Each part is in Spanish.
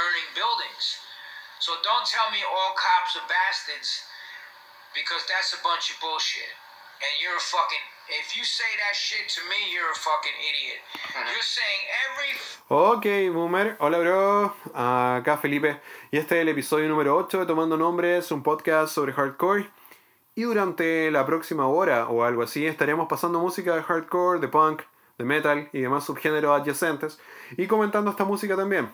burning buildings. So don't tell me all cops are bastards because that's a bunch of bullshit. And you're a fucking if you say that shit to me, you're a fucking idiot. You're saying every Ok, Boomer. Hola, bro. Acá Felipe. Y este es el episodio número 8 de Tomando Nombres, un podcast sobre hardcore. Y durante la próxima hora o algo así estaremos pasando música de hardcore, de punk, de metal y demás subgéneros adyacentes y comentando esta música también.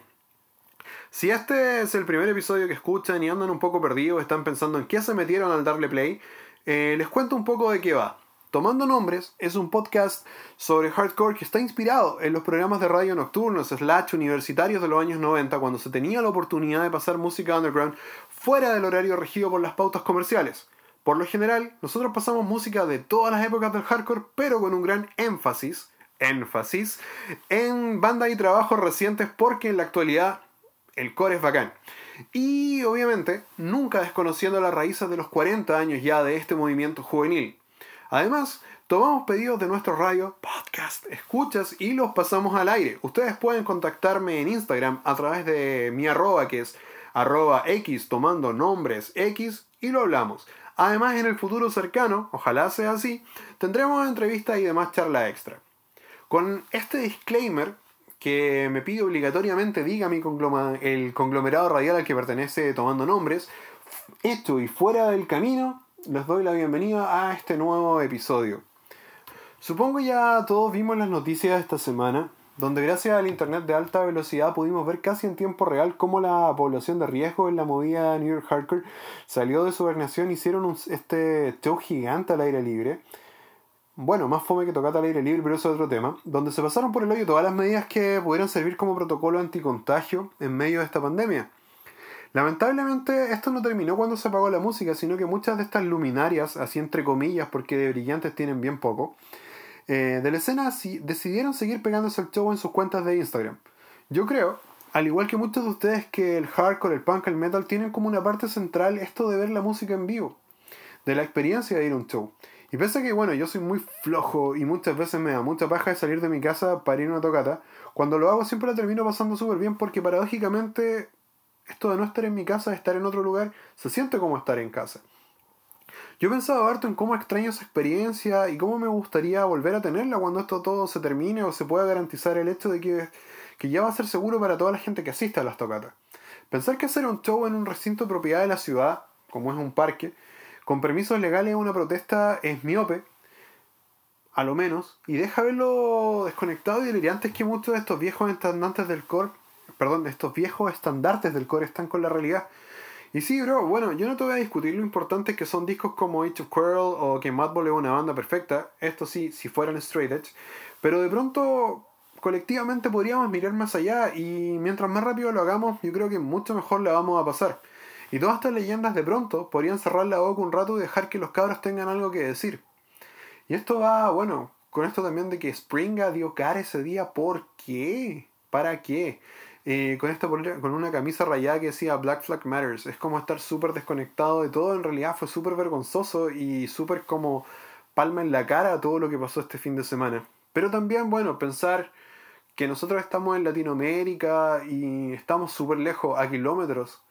Si este es el primer episodio que escuchan y andan un poco perdidos, están pensando en qué se metieron al darle play, eh, les cuento un poco de qué va. Tomando Nombres es un podcast sobre hardcore que está inspirado en los programas de radio nocturnos slash universitarios de los años 90 cuando se tenía la oportunidad de pasar música underground fuera del horario regido por las pautas comerciales. Por lo general, nosotros pasamos música de todas las épocas del hardcore, pero con un gran énfasis, énfasis, en bandas y trabajos recientes porque en la actualidad el core es bacán. Y obviamente, nunca desconociendo las raíces de los 40 años ya de este movimiento juvenil. Además, tomamos pedidos de nuestro radio, podcast, escuchas y los pasamos al aire. Ustedes pueden contactarme en Instagram a través de mi arroba que es arroba x tomando nombres x y lo hablamos. Además, en el futuro cercano, ojalá sea así, tendremos entrevistas y demás charla extra. Con este disclaimer que me pide obligatoriamente diga mi el conglomerado radial al que pertenece tomando nombres, esto y fuera del camino, les doy la bienvenida a este nuevo episodio. Supongo ya todos vimos las noticias de esta semana, donde gracias al internet de alta velocidad pudimos ver casi en tiempo real cómo la población de riesgo en la movida New York Hardcore salió de su gobernación, hicieron un, este show gigante al aire libre. Bueno, más fome que tocata al aire libre, pero eso es otro tema, donde se pasaron por el hoyo todas las medidas que pudieran servir como protocolo anticontagio en medio de esta pandemia. Lamentablemente esto no terminó cuando se apagó la música, sino que muchas de estas luminarias, así entre comillas, porque de brillantes tienen bien poco, eh, de la escena decidieron seguir pegándose el show en sus cuentas de Instagram. Yo creo, al igual que muchos de ustedes, que el hardcore, el punk, el metal tienen como una parte central esto de ver la música en vivo, de la experiencia de ir a un show. Y pese que, bueno, yo soy muy flojo y muchas veces me da mucha paja de salir de mi casa para ir a una tocata, cuando lo hago siempre la termino pasando súper bien porque paradójicamente esto de no estar en mi casa, de estar en otro lugar, se siente como estar en casa. Yo pensaba harto en cómo extraño esa experiencia y cómo me gustaría volver a tenerla cuando esto todo se termine o se pueda garantizar el hecho de que, que ya va a ser seguro para toda la gente que asista a las tocatas. Pensar que hacer un show en un recinto propiedad de la ciudad, como es un parque, con permisos legales una protesta es miope, a lo menos, y deja ver lo desconectado y delirante que muchos de estos viejos estandartes del core, perdón, estos viejos estandartes del core están con la realidad. Y sí, bro, bueno, yo no te voy a discutir lo importante que son discos como Age of Quarrel o que Madball es una banda perfecta, esto sí, si fueran straight edge, pero de pronto colectivamente podríamos mirar más allá y mientras más rápido lo hagamos, yo creo que mucho mejor la vamos a pasar. Y todas estas leyendas de pronto podrían cerrar la boca un rato y dejar que los cabros tengan algo que decir. Y esto va, bueno, con esto también de que Springa dio cara ese día, ¿por qué? ¿Para qué? Eh, con esta con una camisa rayada que decía Black Flag Matters. Es como estar súper desconectado de todo. En realidad fue súper vergonzoso y súper como palma en la cara todo lo que pasó este fin de semana. Pero también, bueno, pensar que nosotros estamos en Latinoamérica y estamos súper lejos, a kilómetros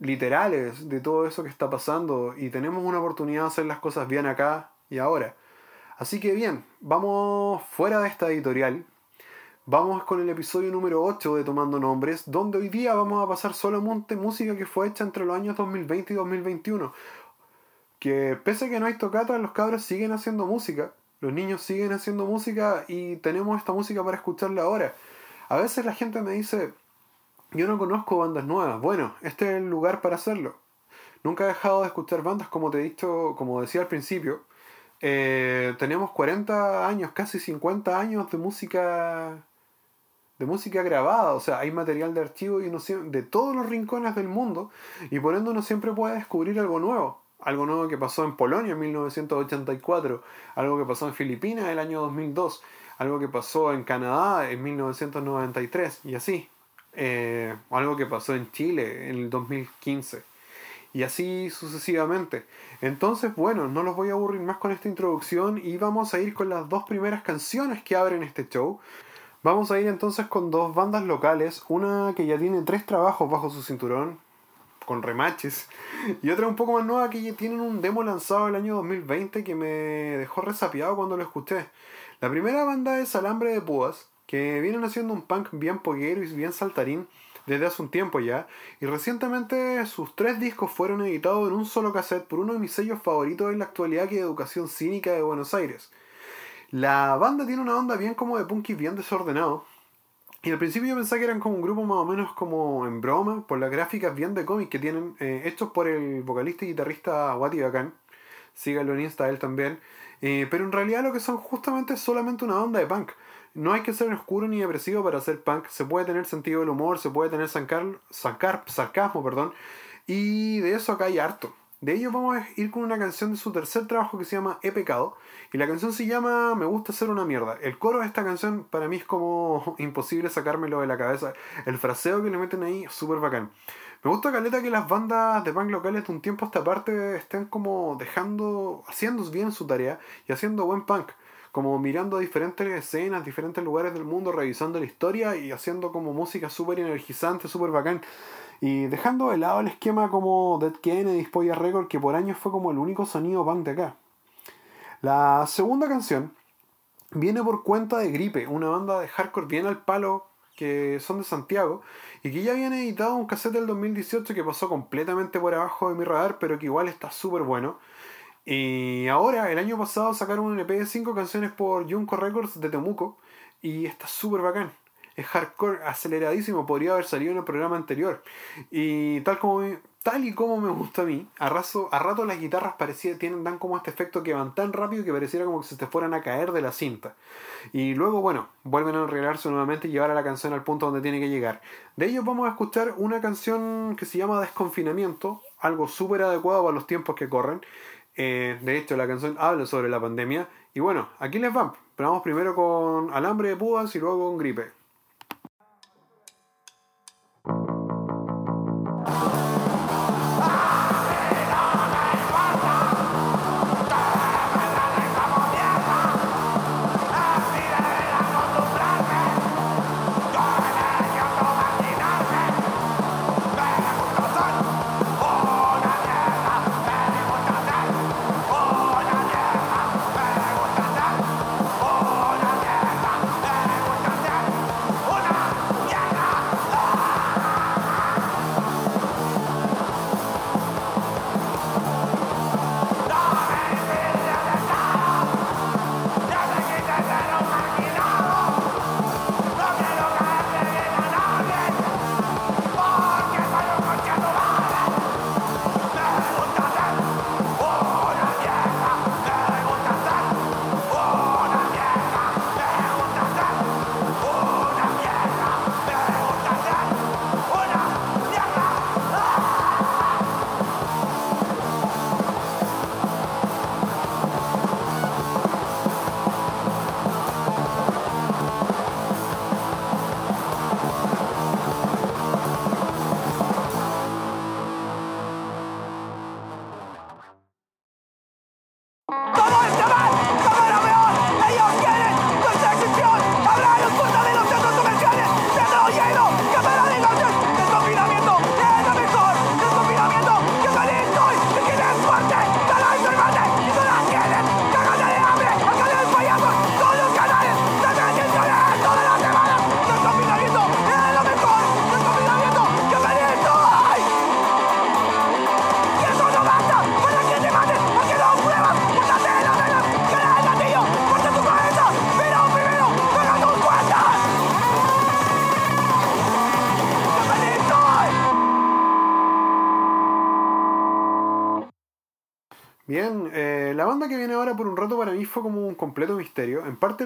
literales de todo eso que está pasando y tenemos una oportunidad de hacer las cosas bien acá y ahora. Así que bien, vamos fuera de esta editorial. Vamos con el episodio número 8 de Tomando Nombres, donde hoy día vamos a pasar solamente música que fue hecha entre los años 2020 y 2021. Que pese a que no hay tocata, los cabros siguen haciendo música, los niños siguen haciendo música y tenemos esta música para escucharla ahora. A veces la gente me dice, yo no conozco bandas nuevas. Bueno, este es el lugar para hacerlo. Nunca he dejado de escuchar bandas, como te he dicho, como decía al principio. Eh, tenemos 40 años, casi 50 años de música de música grabada, o sea, hay material de archivo y de todos los rincones del mundo y por ende uno siempre puede descubrir algo nuevo. Algo nuevo que pasó en Polonia en 1984, algo que pasó en Filipinas en el año 2002, algo que pasó en Canadá en 1993 y así. Eh, algo que pasó en Chile en el 2015 y así sucesivamente. Entonces, bueno, no los voy a aburrir más con esta introducción y vamos a ir con las dos primeras canciones que abren este show. Vamos a ir entonces con dos bandas locales, una que ya tiene tres trabajos bajo su cinturón, con remaches, y otra un poco más nueva que ya tienen un demo lanzado el año 2020 que me dejó resapiado cuando lo escuché. La primera banda es Alambre de Púas, que vienen haciendo un punk bien poguero y bien saltarín desde hace un tiempo ya, y recientemente sus tres discos fueron editados en un solo cassette por uno de mis sellos favoritos en la actualidad que es Educación Cínica de Buenos Aires. La banda tiene una onda bien como de punky bien desordenado. Y al principio yo pensaba que eran como un grupo más o menos como en broma, por las gráficas bien de cómic que tienen, eh, hechos por el vocalista y guitarrista Wati Bacán. Síganlo en Insta él también. Eh, pero en realidad lo que son justamente es solamente una onda de punk. No hay que ser oscuro ni depresivo para hacer punk. Se puede tener sentido del humor, se puede tener sarcasmo, perdón. Y de eso acá hay harto. De ello vamos a ir con una canción de su tercer trabajo que se llama He pecado. Y la canción se llama Me gusta ser una mierda. El coro de esta canción para mí es como imposible sacármelo de la cabeza. El fraseo que le meten ahí es súper bacán. Me gusta caleta que las bandas de punk locales de un tiempo a esta parte estén como dejando, haciendo bien su tarea y haciendo buen punk. Como mirando diferentes escenas, diferentes lugares del mundo, revisando la historia y haciendo como música súper energizante, súper bacán. Y dejando de lado el esquema como Dead Kennedy, Spoiler Record, que por años fue como el único sonido punk de acá. La segunda canción viene por cuenta de Gripe, una banda de hardcore bien al palo que son de Santiago y que ya habían editado un cassette del 2018 que pasó completamente por abajo de mi radar, pero que igual está súper bueno. Y ahora, el año pasado sacaron un EP de 5 canciones por Junko Records de Temuco y está súper bacán es hardcore aceleradísimo, podría haber salido en el programa anterior. Y tal como tal y como me gusta a mí, a, a rato las guitarras parecía, tienen, dan como este efecto que van tan rápido que pareciera como que se te fueran a caer de la cinta. Y luego, bueno, vuelven a arreglarse nuevamente y llevar a la canción al punto donde tiene que llegar. De ellos vamos a escuchar una canción que se llama Desconfinamiento, algo súper adecuado para los tiempos que corren. Eh, de hecho, la canción habla sobre la pandemia. Y bueno, aquí les van. Pero vamos primero con alambre de púas y luego con gripe.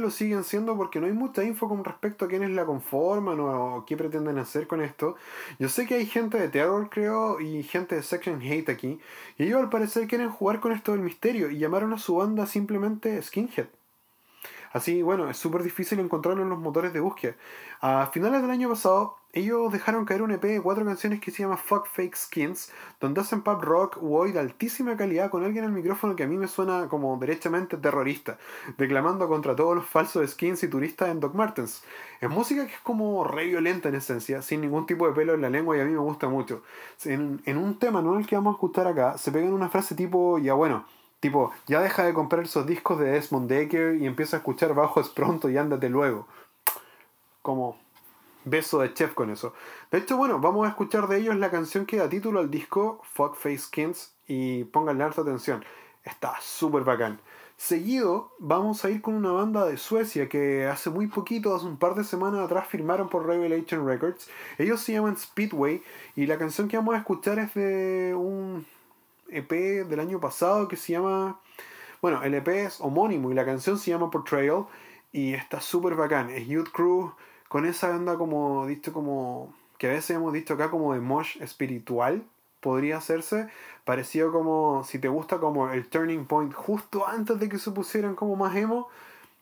Lo siguen siendo porque no hay mucha info con respecto a quiénes la conforman o qué pretenden hacer con esto. Yo sé que hay gente de Terror, creo, y gente de Section Hate aquí. Y ellos al parecer quieren jugar con esto del misterio y llamaron a su banda simplemente Skinhead. Así, bueno, es súper difícil encontrarlo en los motores de búsqueda. A finales del año pasado, ellos dejaron caer un EP de cuatro canciones que se llama Fuck Fake Skins, donde hacen pop rock woy de altísima calidad con alguien al micrófono que a mí me suena como derechamente terrorista, declamando contra todos los falsos skins y turistas en Doc Martens. Es música que es como re violenta en esencia, sin ningún tipo de pelo en la lengua y a mí me gusta mucho. En, en un tema, no el que vamos a escuchar acá, se pegan una frase tipo, ya bueno, Tipo, ya deja de comprar esos discos de Desmond Decker y empieza a escuchar bajos pronto y ándate luego. Como beso de chef con eso. De hecho, bueno, vamos a escuchar de ellos la canción que da título al disco, Fuck Face Skins, y pónganle harta atención. Está súper bacán. Seguido, vamos a ir con una banda de Suecia que hace muy poquito, hace un par de semanas atrás, firmaron por Revelation Records. Ellos se llaman Speedway y la canción que vamos a escuchar es de un EP del año pasado que se llama. Bueno, el EP es homónimo y la canción se llama Portrayal y está súper bacán. Es Youth Crew con esa banda como dicho como. que a veces hemos dicho acá como de mosh espiritual, podría hacerse. Parecido como si te gusta como el turning point justo antes de que se pusieran como más emo.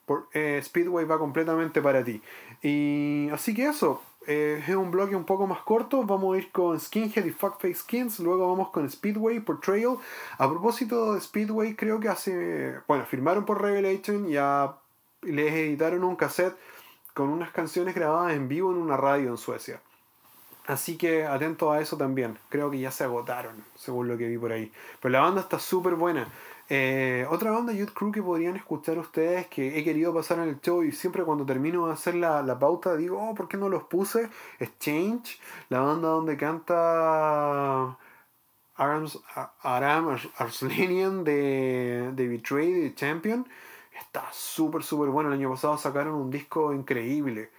Por, eh, Speedway va completamente para ti. Y así que eso, eh, es un bloque un poco más corto. Vamos a ir con Skinhead y Fuckface Skins. Luego vamos con Speedway Portrayal. A propósito de Speedway, creo que hace. Bueno, firmaron por Revelation y ya les editaron un cassette con unas canciones grabadas en vivo en una radio en Suecia. Así que atento a eso también. Creo que ya se agotaron, según lo que vi por ahí. Pero la banda está súper buena. Eh, otra banda Youth Crew que podrían escuchar ustedes que he querido pasar en el show y siempre cuando termino de hacer la, la pauta digo, oh, ¿por qué no los puse? Es Change, la banda donde canta Arams, Aram Arslanian de, de Betray, de Champion. Está súper, súper bueno. El año pasado sacaron un disco increíble.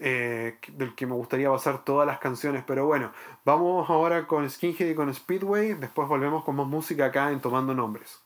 Eh, del que me gustaría pasar todas las canciones. Pero bueno, vamos ahora con Skinhead y con Speedway. Después volvemos con más música acá en Tomando Nombres.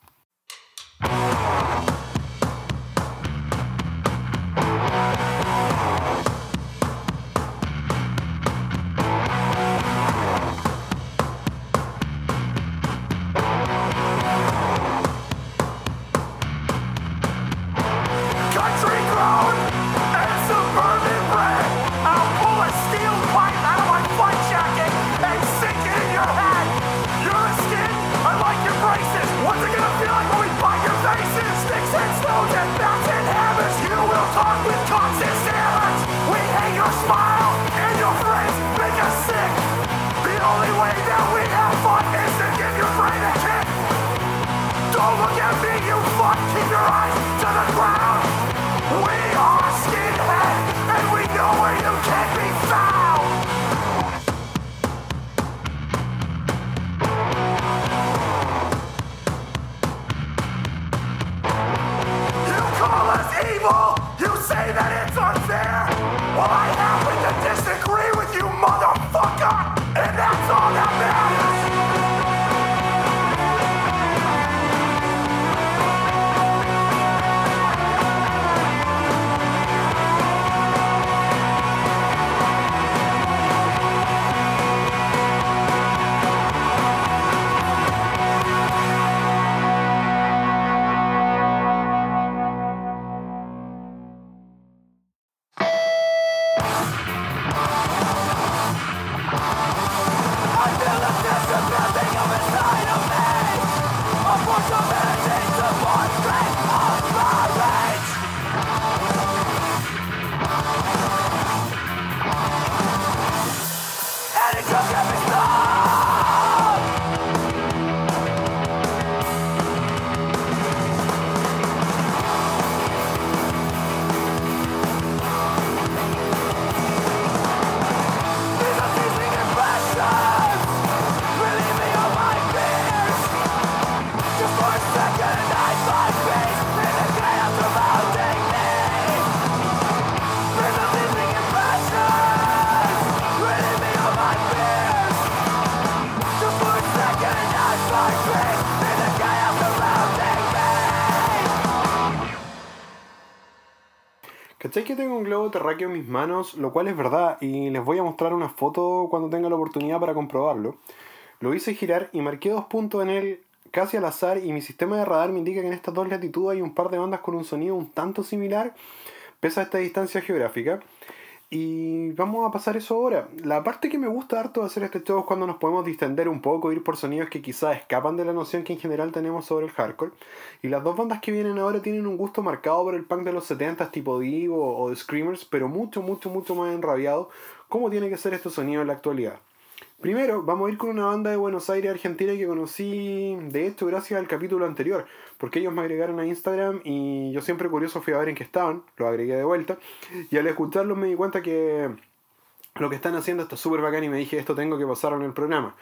Terráqueo en mis manos? Lo cual es verdad y les voy a mostrar una foto cuando tenga la oportunidad para comprobarlo. Lo hice girar y marqué dos puntos en él casi al azar y mi sistema de radar me indica que en estas dos latitudes hay un par de bandas con un sonido un tanto similar, pese a esta distancia geográfica. Y vamos a pasar eso ahora. La parte que me gusta harto de hacer este show es cuando nos podemos distender un poco, ir por sonidos que quizás escapan de la noción que en general tenemos sobre el hardcore. Y las dos bandas que vienen ahora tienen un gusto marcado por el punk de los 70 tipo Divo o, de Screamers, pero mucho, mucho, mucho más enrabiado, como tiene que ser este sonido en la actualidad. Primero, vamos a ir con una banda de Buenos Aires, Argentina, que conocí, de hecho, gracias al capítulo anterior, porque ellos me agregaron a Instagram y yo siempre curioso fui a ver en qué estaban, los agregué de vuelta, y al escucharlos me di cuenta que lo que están haciendo está súper bacán y me dije, esto tengo que pasar en el programa.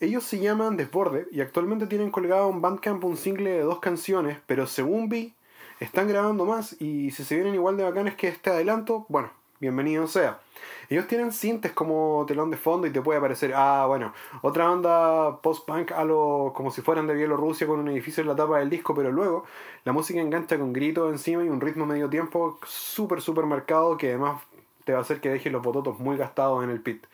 Ellos se llaman Desborde y actualmente tienen colgado en Bandcamp un single de dos canciones, pero según vi, están grabando más y si se vienen igual de bacanes que este adelanto, bueno, bienvenido sea. Ellos tienen cintes como telón de fondo y te puede parecer, ah, bueno, otra banda post-punk a lo, como si fueran de Bielorrusia con un edificio en la tapa del disco, pero luego la música engancha con gritos encima y un ritmo medio tiempo súper, súper marcado que además te va a hacer que dejes los bototos muy gastados en el pit.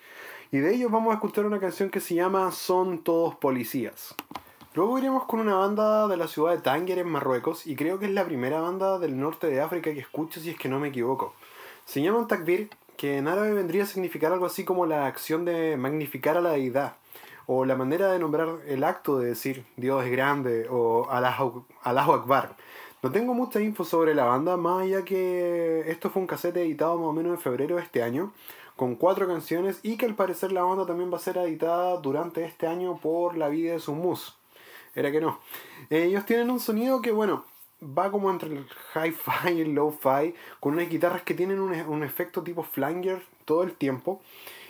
Y de ellos vamos a escuchar una canción que se llama Son todos policías. Luego iremos con una banda de la ciudad de Tánger en Marruecos y creo que es la primera banda del norte de África que escucho si es que no me equivoco. Se llaman Takbir, que en árabe vendría a significar algo así como la acción de magnificar a la deidad, o la manera de nombrar el acto de decir Dios es grande o Allahu, Akbar. No tengo mucha info sobre la banda, más allá que esto fue un cassette editado más o menos en febrero de este año, con cuatro canciones, y que al parecer la banda también va a ser editada durante este año por la vida de su mus. Era que no. Ellos tienen un sonido que, bueno, va como entre el hi-fi y el low-fi, con unas guitarras que tienen un, un, efecto tipo flanger todo el tiempo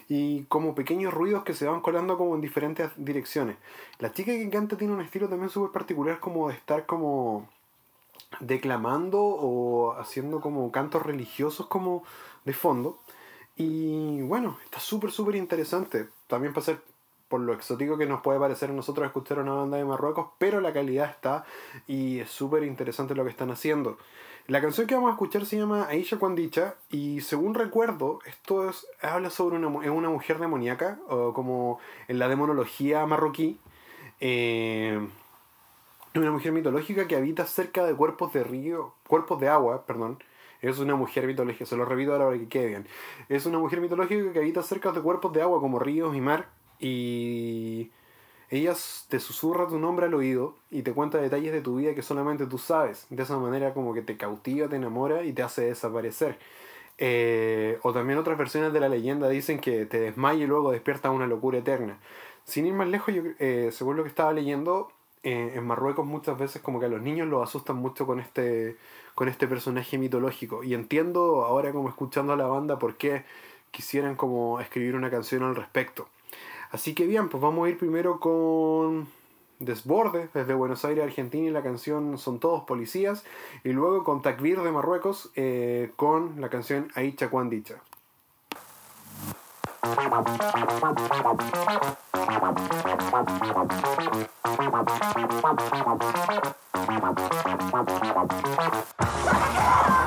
y como pequeños ruidos que se van colando como en diferentes direcciones. La chica que canta tiene un estilo también súper particular como de estar como declamando o haciendo como cantos religiosos como de fondo. Y bueno, está súper, súper interesante. También para ser por lo exótico que nos puede parecer a nosotros escuchar una banda de Marruecos, pero la calidad está y es súper interesante lo que están haciendo. La canción que vamos a escuchar se llama Aisha Dicha y según recuerdo, esto es, habla sobre una, una mujer demoníaca, o como en la demonología marroquí. Eh, una mujer mitológica que habita cerca de cuerpos de río, cuerpos de agua, perdón. Es una mujer mitológica, se lo repito ahora para que quede bien. Es una mujer mitológica que habita cerca de cuerpos de agua como ríos y mar y ella te susurra tu nombre al oído y te cuenta detalles de tu vida que solamente tú sabes. De esa manera como que te cautiva, te enamora y te hace desaparecer. Eh, o también otras versiones de la leyenda dicen que te desmaya y luego despierta una locura eterna. Sin ir más lejos, yo, eh, según lo que estaba leyendo, eh, en Marruecos muchas veces como que a los niños los asustan mucho con este, con este personaje mitológico. Y entiendo ahora como escuchando a la banda por qué quisieran como escribir una canción al respecto. Así que bien, pues vamos a ir primero con Desborde desde Buenos Aires, Argentina, y la canción Son Todos Policías, y luego con Takbir de Marruecos eh, con la canción Aicha Quan Dicha.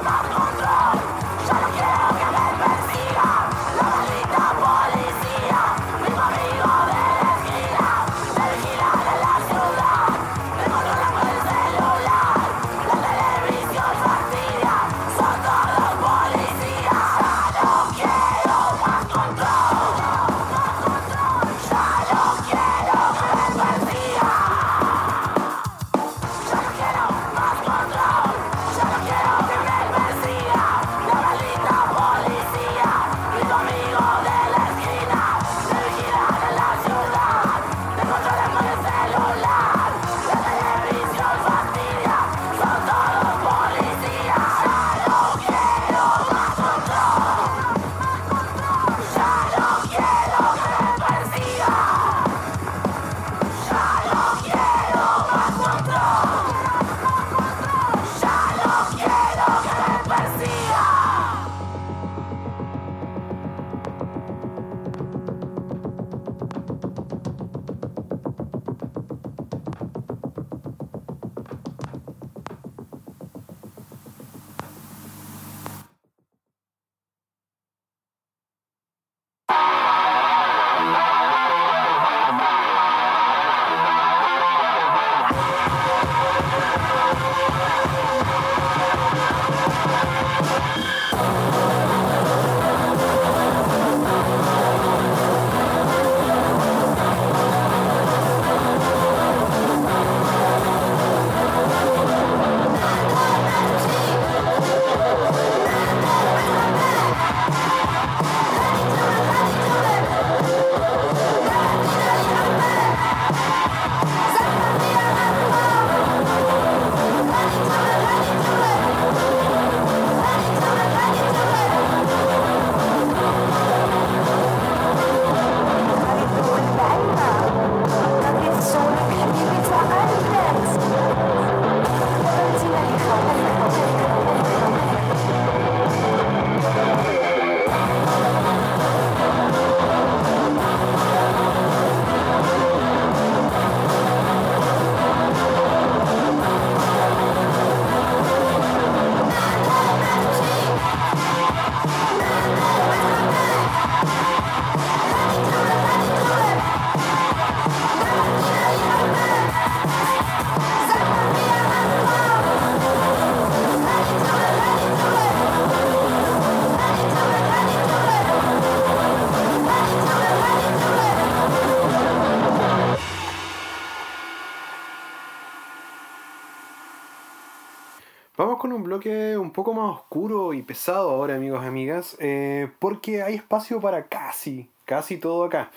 bloque un poco más oscuro y pesado ahora, amigos y amigas, eh, porque hay espacio para casi, casi todo acá.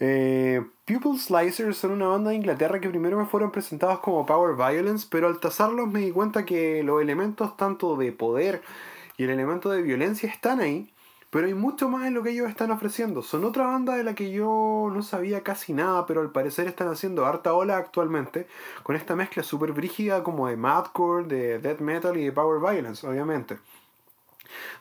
Eh, Pupil Slicers son una banda de Inglaterra que primero me fueron presentados como Power Violence, pero al tasarlos me di cuenta que los elementos tanto de poder y el elemento de violencia están ahí, pero hay mucho más en lo que ellos están ofreciendo. Son otra banda de la que yo no sabía casi nada, pero al parecer están haciendo harta ola actualmente, con esta mezcla súper brígida como de madcore, de death metal y de power violence, obviamente.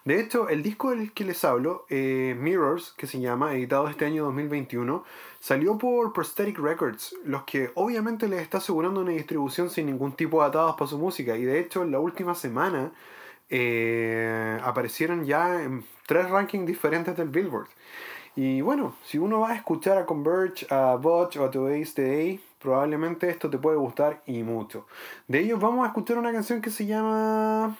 De hecho, el disco del que les hablo, eh, Mirrors, que se llama, editado este año 2021, salió por Prosthetic Records, los que obviamente les está asegurando una distribución sin ningún tipo de atados para su música. Y de hecho, en la última semana eh, aparecieron ya en tres rankings diferentes del Billboard. Y bueno, si uno va a escuchar a Converge, a Butch o a Today's Day, probablemente esto te puede gustar y mucho. De ellos vamos a escuchar una canción que se llama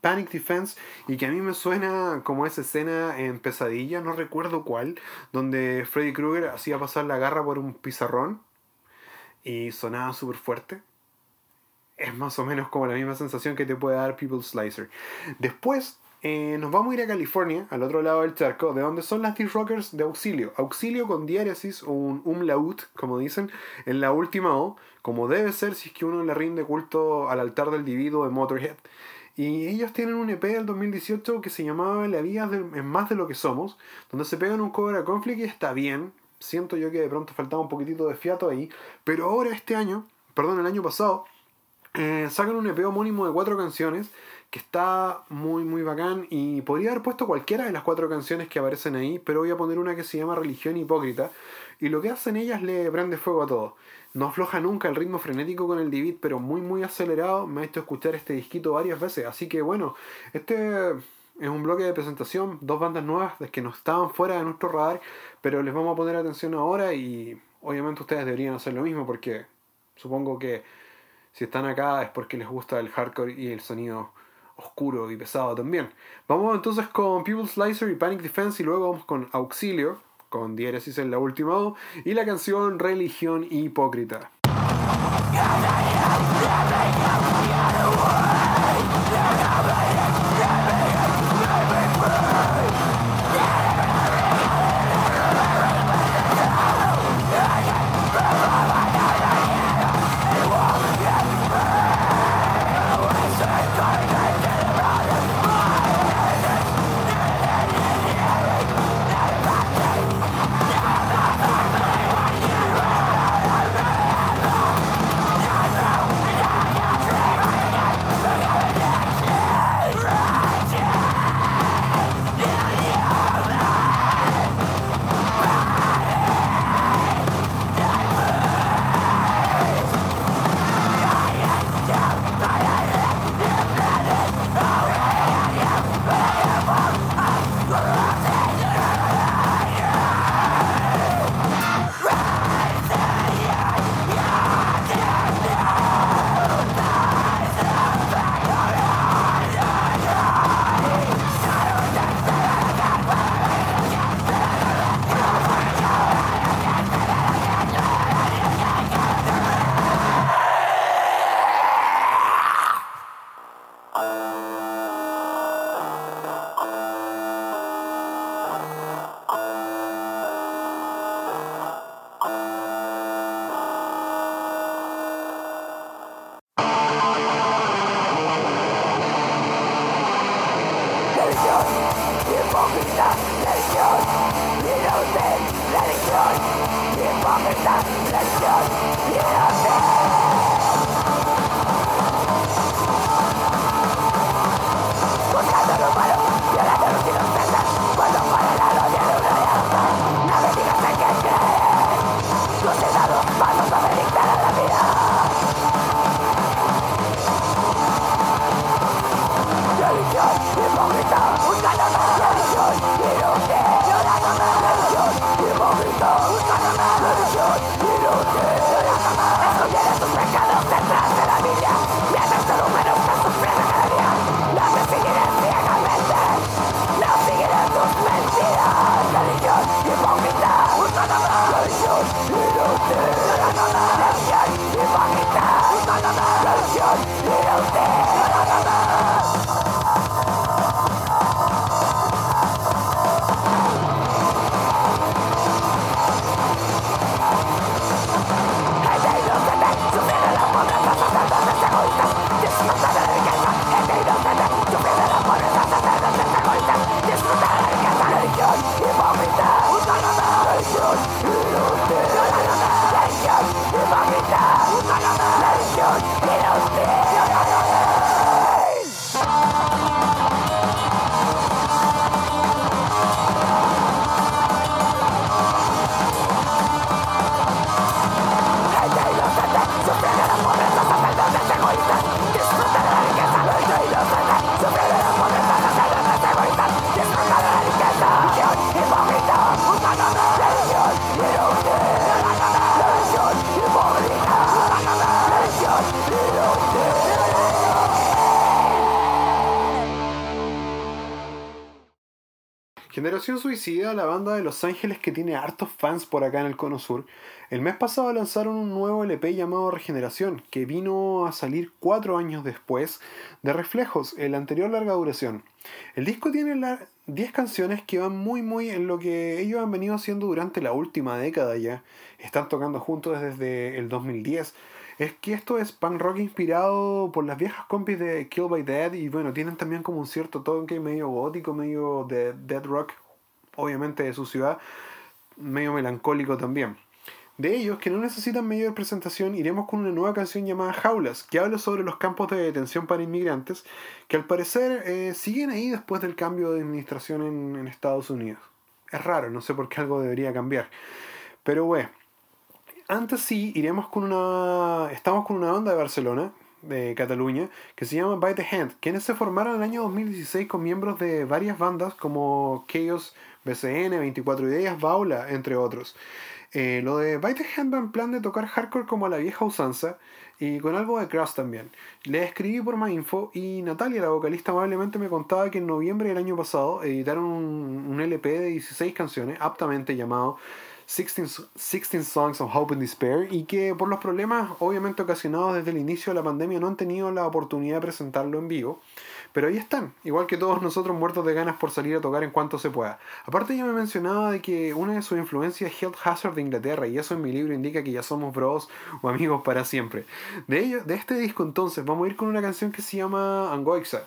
Panic Defense y que a mí me suena como esa escena en Pesadilla, no recuerdo cuál, donde Freddy Krueger hacía pasar la garra por un pizarrón y sonaba súper fuerte es más o menos como la misma sensación que te puede dar People Slicer. Después eh, nos vamos a ir a California, al otro lado del charco, de donde son las T-Rockers de auxilio. Auxilio con diéresis un umlaut, como dicen, en la última O, como debe ser si es que uno le rinde culto al altar del divido de Motorhead. Y ellos tienen un EP del 2018 que se llamaba La vida es más de lo que somos, donde se pegan un cover a Conflict y está bien. Siento yo que de pronto faltaba un poquitito de fiato ahí, pero ahora este año, perdón, el año pasado, eh, sacan un EP homónimo de cuatro canciones que está muy muy bacán y podría haber puesto cualquiera de las cuatro canciones que aparecen ahí, pero voy a poner una que se llama Religión Hipócrita y lo que hacen ellas le prende fuego a todo. No afloja nunca el ritmo frenético con el Divid, pero muy muy acelerado. Me ha hecho escuchar este disquito varias veces, así que bueno, este es un bloque de presentación, dos bandas nuevas que no estaban fuera de nuestro radar, pero les vamos a poner atención ahora y obviamente ustedes deberían hacer lo mismo porque supongo que si están acá es porque les gusta el hardcore y el sonido oscuro y pesado también. Vamos entonces con People Slicer y Panic Defense y luego vamos con Auxilio, con diéresis en la última O, y la canción Religión Hipócrita. Suicida, la banda de Los Ángeles que tiene hartos fans por acá en el Cono Sur, el mes pasado lanzaron un nuevo LP llamado Regeneración, que vino a salir cuatro años después de Reflejos, el anterior larga duración. El disco tiene 10 canciones que van muy muy en lo que ellos han venido haciendo durante la última década ya. Están tocando juntos desde el 2010 es que esto es punk rock inspirado por las viejas compis de Kill by Dead y bueno, tienen también como un cierto toque medio gótico, medio de dead rock, obviamente de su ciudad, medio melancólico también. De ellos, que no necesitan mayor presentación, iremos con una nueva canción llamada Jaulas, que habla sobre los campos de detención para inmigrantes, que al parecer eh, siguen ahí después del cambio de administración en, en Estados Unidos. Es raro, no sé por qué algo debería cambiar. Pero bueno, antes sí, iremos con una. Estamos con una banda de Barcelona, de Cataluña, que se llama By the Hand, quienes se formaron en el año 2016 con miembros de varias bandas como Chaos, BCN, 24 Ideas, Baula, entre otros. Eh, lo de By the Hand va en plan de tocar hardcore como a la vieja usanza y con algo de crash también. Le escribí por más info y Natalia, la vocalista, amablemente me contaba que en noviembre del año pasado editaron un, un LP de 16 canciones, aptamente llamado 16, Songs of Hope and Despair y que por los problemas obviamente ocasionados desde el inicio de la pandemia no han tenido la oportunidad de presentarlo en vivo. Pero ahí están, igual que todos nosotros muertos de ganas por salir a tocar en cuanto se pueda. Aparte ya me mencionaba de que una de sus influencias es Health Hazard de Inglaterra y eso en mi libro indica que ya somos bros o amigos para siempre. De ello, de este disco entonces vamos a ir con una canción que se llama Angoixa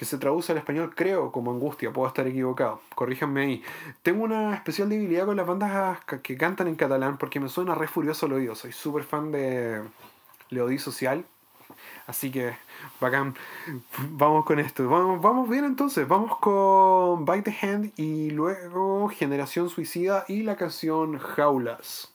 que se traduce al español creo como angustia, puedo estar equivocado, corríjanme ahí. Tengo una especial debilidad con las bandas que cantan en catalán porque me suena re furioso el oído, soy súper fan de Leodí Social, así que bacán, vamos con esto, vamos, vamos bien entonces, vamos con Bite the Hand y luego Generación Suicida y la canción Jaulas.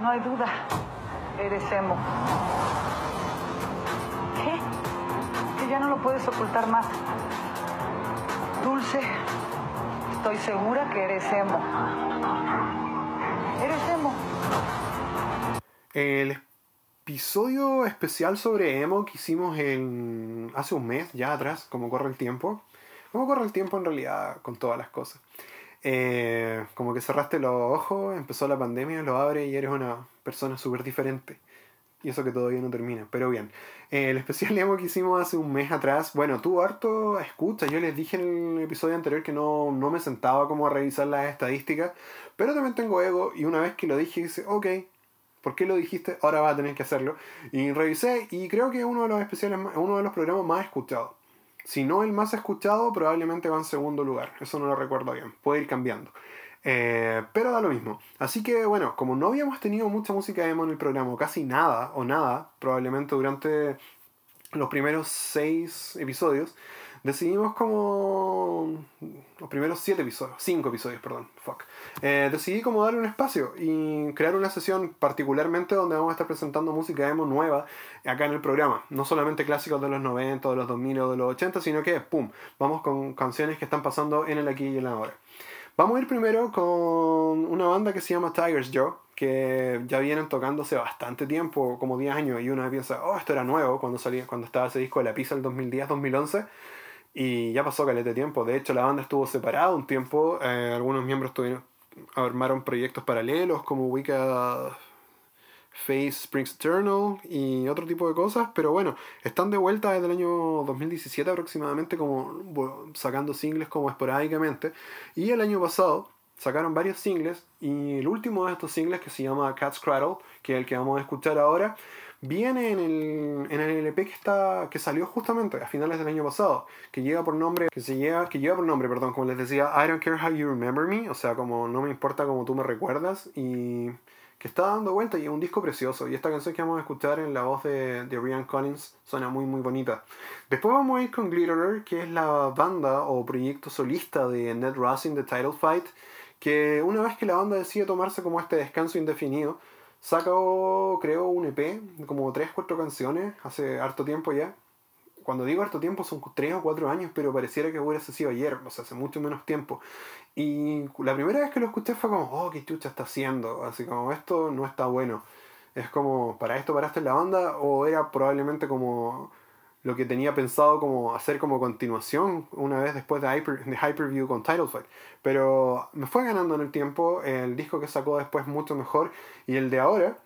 No hay duda. Eres emo. ¿Qué? Que ya no lo puedes ocultar más. Dulce, estoy segura que eres emo. Eres emo. El episodio especial sobre emo que hicimos en hace un mes ya atrás, como corre el tiempo. ¿Cómo corre el tiempo en realidad con todas las cosas? Eh, como que cerraste los ojos, empezó la pandemia, lo abres y eres una persona súper diferente. Y eso que todavía no termina, pero bien. Eh, el especial que hicimos hace un mes atrás, bueno, tú harto escucha, yo les dije en el episodio anterior que no, no me sentaba como a revisar las estadísticas, pero también tengo ego y una vez que lo dije, dice, ok, ¿por qué lo dijiste? Ahora va a tener que hacerlo. Y revisé y creo que es uno de los especiales, uno de los programas más escuchados. Si no el más escuchado, probablemente va en segundo lugar. Eso no lo recuerdo bien. Puede ir cambiando. Eh, pero da lo mismo. Así que bueno, como no habíamos tenido mucha música emo en el programa, casi nada o nada, probablemente durante los primeros seis episodios, decidimos como los primeros siete episodios, cinco episodios, perdón, fuck. Eh, decidí como darle un espacio y crear una sesión particularmente donde vamos a estar presentando música emo nueva acá en el programa. No solamente clásicos de los 90, de los 2000 o de los 80, sino que, pum, vamos con canciones que están pasando en el aquí y en la ahora. Vamos a ir primero con una banda que se llama Tigers Joe, que ya vienen tocando hace bastante tiempo, como 10 años, y uno piensa, oh, esto era nuevo cuando, salía, cuando estaba ese disco de la pizza el 2010-2011. Y ya pasó calete tiempo. De hecho, la banda estuvo separada un tiempo. Eh, algunos miembros tuvieron, armaron proyectos paralelos como Wicca Face Springs Eternal y otro tipo de cosas. Pero bueno, están de vuelta desde el año 2017 aproximadamente, como sacando singles como esporádicamente. Y el año pasado sacaron varios singles. Y el último de estos singles, que se llama Cat's Cradle, que es el que vamos a escuchar ahora, viene en el, en el LP que está que salió justamente a finales del año pasado que lleva por nombre que se lleva que lleva por nombre perdón como les decía I don't care how you remember me o sea como no me importa como tú me recuerdas y que está dando vuelta y es un disco precioso. Y esta canción que vamos a escuchar en la voz de, de Rian Collins suena muy muy bonita. Después vamos a ir con Glitterer que es la banda o proyecto solista de Ned Rossin de Title Fight que una vez que la banda decide tomarse como este descanso indefinido Sacó, creo, un EP, como 3, 4 canciones, hace harto tiempo ya. Cuando digo harto tiempo son 3 o 4 años, pero pareciera que hubiese sido ayer, o sea, hace mucho menos tiempo. Y la primera vez que lo escuché fue como, oh, qué chucha está haciendo, así como, esto no está bueno. Es como, ¿para esto paraste en la banda? O era probablemente como lo que tenía pensado como hacer como continuación una vez después de, Hyper, de Hyperview con Title Fight. Pero me fue ganando en el tiempo, el disco que sacó después mucho mejor y el de ahora,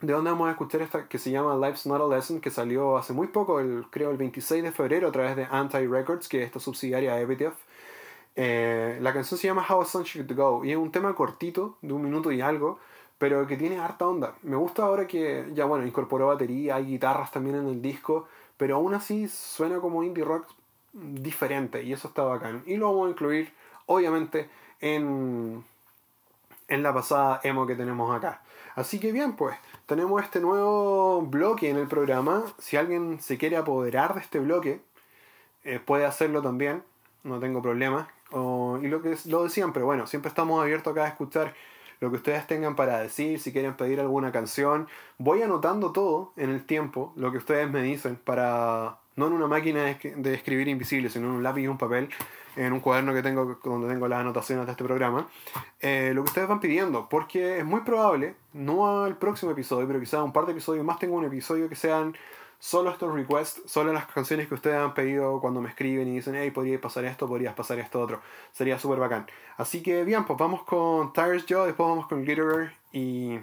de donde vamos a escuchar esta que se llama Life's Not a Lesson, que salió hace muy poco, el, creo el 26 de febrero a través de Anti Records, que es esta subsidiaria de Epitaph. Eh, la canción se llama How a Song Should Go y es un tema cortito, de un minuto y algo, pero que tiene harta onda. Me gusta ahora que ya bueno, incorporó batería, hay guitarras también en el disco pero aún así suena como indie rock diferente y eso está bacán. Y lo vamos a incluir, obviamente, en, en la pasada emo que tenemos acá. Así que bien, pues, tenemos este nuevo bloque en el programa. Si alguien se quiere apoderar de este bloque, eh, puede hacerlo también, no tengo problema. y lo que es lo de siempre, bueno, siempre estamos abiertos acá a escuchar lo que ustedes tengan para decir, si quieren pedir alguna canción. Voy anotando todo en el tiempo, lo que ustedes me dicen, para no en una máquina de escribir invisible, sino en un lápiz y un papel, en un cuaderno que tengo donde tengo las anotaciones de este programa, eh, lo que ustedes van pidiendo, porque es muy probable, no al próximo episodio, pero quizás un par de episodios más tengo un episodio que sean solo estos requests, solo las canciones que ustedes han pedido cuando me escriben y dicen, hey, podrías pasar esto, podrías pasar esto otro. Sería súper bacán. Así que bien, pues vamos con Tires Joe, después vamos con Glitterer y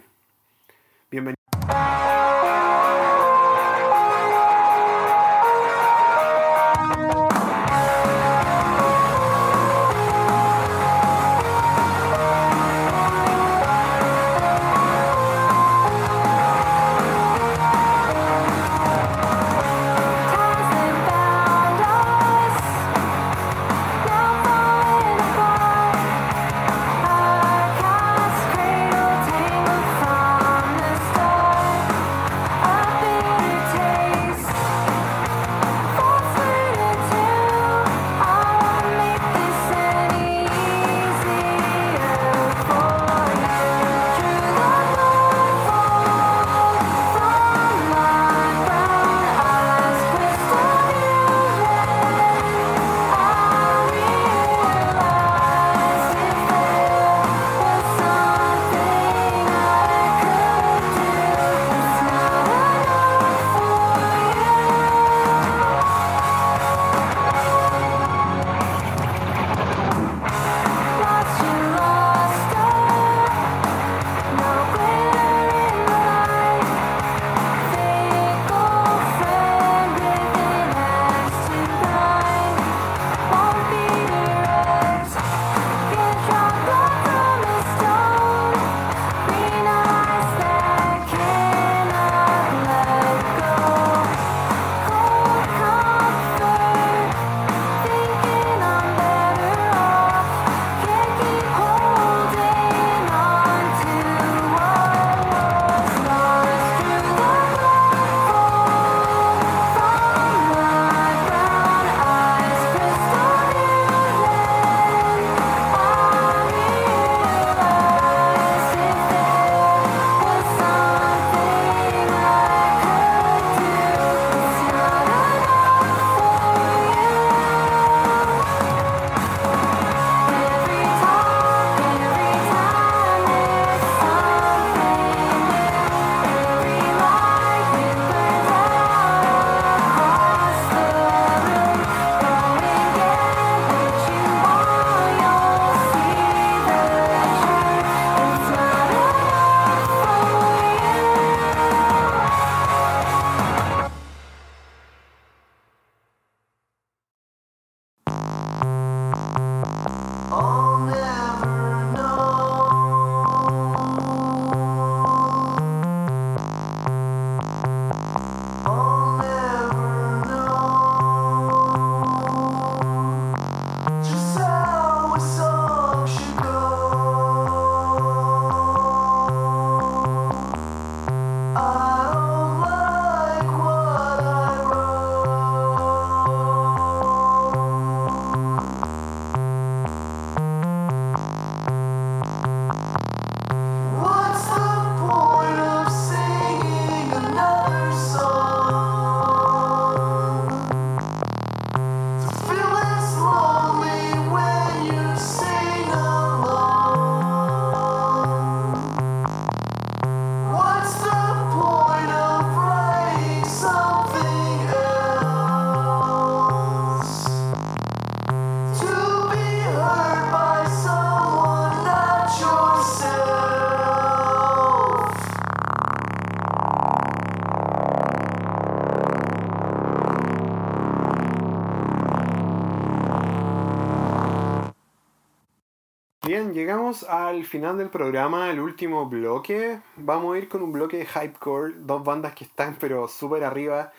al final del programa, el último bloque. Vamos a ir con un bloque de Hypecore, dos bandas que están pero súper arriba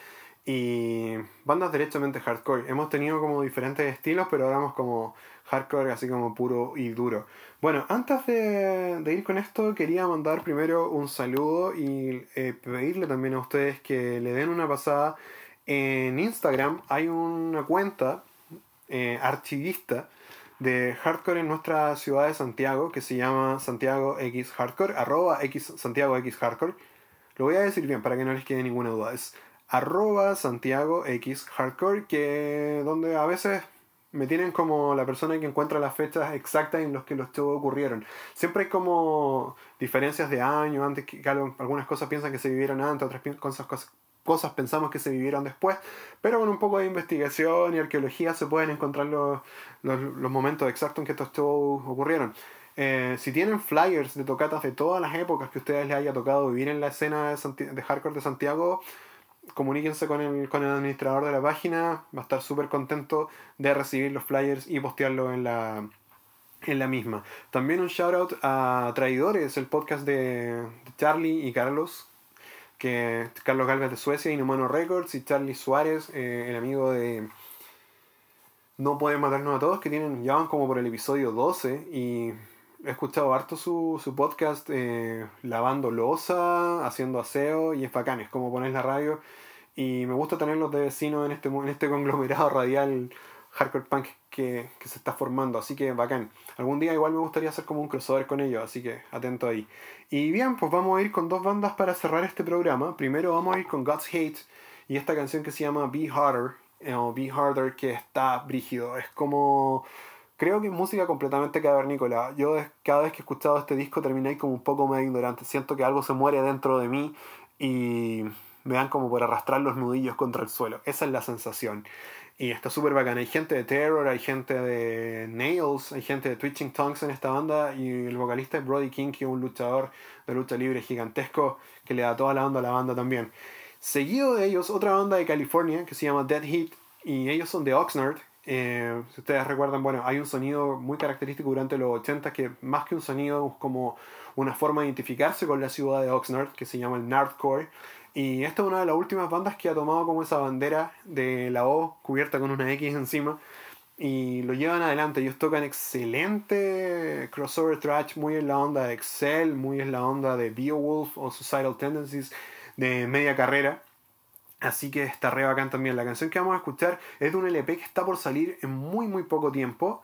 y bandas derechamente hardcore. Hemos tenido como diferentes estilos, pero ahora vamos como hardcore así como puro y duro. Bueno, antes de, ir con esto, quería mandar primero un saludo y eh, pedirle también a ustedes que le den una pasada. En Instagram hay una cuenta eh, archivista de hardcore en nuestra ciudad de Santiago que se llama Santiago X Hardcore, arroba X, Santiago X Hardcore. Lo voy a decir bien para que no les quede ninguna duda. Es arroba Santiago X Hardcore, que donde a veces me tienen como la persona que encuentra las fechas exactas en las que los shows ocurrieron. Siempre hay como diferencias de año, antes que algunas cosas piensan que se vivieron antes, otras cosas, cosas pensamos que se vivieron después, pero con un poco de investigación y arqueología se pueden encontrar los, los, momentos exactos en que estos shows ocurrieron. Eh, si tienen flyers de tocatas de todas las épocas que ustedes les haya tocado vivir en la escena de, de hardcore de Santiago, comuníquense con el, con el administrador de la página, va a estar súper contento de recibir los flyers y postearlo en la, en la misma. También un shout out a Traidores, el podcast de, Charlie y Carlos, que Carlos Galvez de Suecia, Inhumano Records, y Charlie Suárez, eh, el amigo de No Pueden Matarnos a Todos, que tienen, ya van como por el episodio 12 y he escuchado harto su, su podcast eh, lavando losa, haciendo aseo y es bacán, es como poner la radio y me gusta tenerlos de vecinos en este, en este conglomerado radial hardcore punk que, que, se está formando, así que bacán. Algún día igual me gustaría hacer como un crossover con ellos, así que atento ahí. Y bien, pues vamos a ir con dos bandas para cerrar este programa. Primero vamos a ir con God's Hate y esta canción que se llama Be Harder, eh, o Be Harder, que está brígido. Es como creo que es música completamente cavernícola. Yo cada vez que he escuchado este disco terminé como un poco medio ignorante. Siento que algo se muere dentro de mí y me dan como por arrastrar los nudillos contra el suelo. Esa es la sensación. Y está súper bacana. Hay gente de Terror, hay gente de Nails, hay gente de Twitching Tongues en esta banda. Y el vocalista es Brody King, que es un luchador de lucha libre gigantesco que le da toda la onda a la banda también. Seguido de ellos, otra banda de California que se llama Dead Heat. Y ellos son de Oxnard, eh, si ustedes recuerdan, bueno, hay un sonido muy característico durante los 80 que más que un sonido es como una forma de identificarse con la ciudad de Oxnard, que se llama el Nardcore. Y esta es una de las últimas bandas que ha tomado como esa bandera de la O cubierta con una X encima. Y lo llevan adelante. Ellos tocan excelente crossover trash, muy en la onda de Excel, muy en la onda de Beowulf o Suicidal Tendencies de media carrera. Así que está re bacán también. La canción que vamos a escuchar es de un LP que está por salir en muy muy poco tiempo.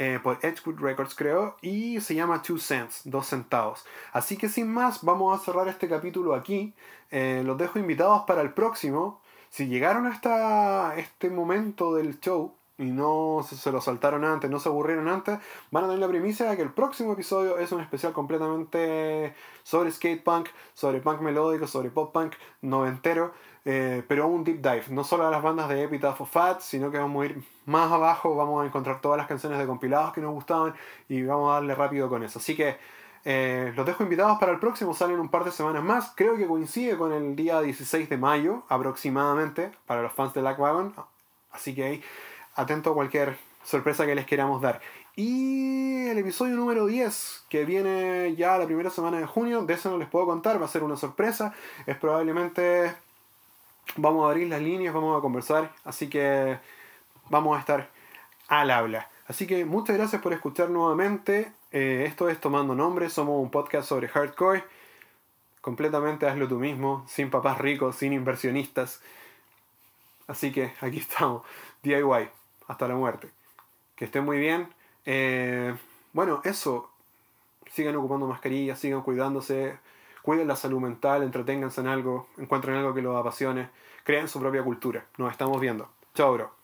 Eh, por Edgewood Records creo. Y se llama Two Cents, dos centavos. Así que sin más, vamos a cerrar este capítulo aquí. Eh, los dejo invitados para el próximo. Si llegaron hasta este momento del show, y no se, lo saltaron antes, no se aburrieron antes, van a tener la premisa de que el próximo episodio es un especial completamente sobre skate punk, sobre punk melódico, sobre pop punk noventero, eh, pero un deep dive, no solo a las bandas de Epitaph of Fat, sino que vamos a ir más abajo, vamos a encontrar todas las canciones de compilados que nos gustaban y vamos a darle rápido con eso. Así que eh, los dejo invitados para el próximo, salen un par de semanas más, creo que coincide con el día 16 de mayo aproximadamente para los fans de Black Wagon, así que atento a cualquier sorpresa que les queramos dar. Y el episodio número 10, que viene ya la primera semana de junio, de eso no les puedo contar, va a ser una sorpresa. Es probablemente. Vamos a abrir las líneas, vamos a conversar, así que vamos a estar al habla. Así que muchas gracias por escuchar nuevamente. Eh, esto es Tomando Nombre, somos un podcast sobre hardcore. Completamente hazlo tú mismo, sin papás ricos, sin inversionistas. Así que aquí estamos, DIY hasta la muerte. Que estén muy bien. Eh, bueno, eso. Sigan ocupando mascarillas, sigan cuidándose, cuiden la salud mental, entreténganse en algo, encuentren algo que los apasione, creen su propia cultura. Nos estamos viendo. Chao, bro.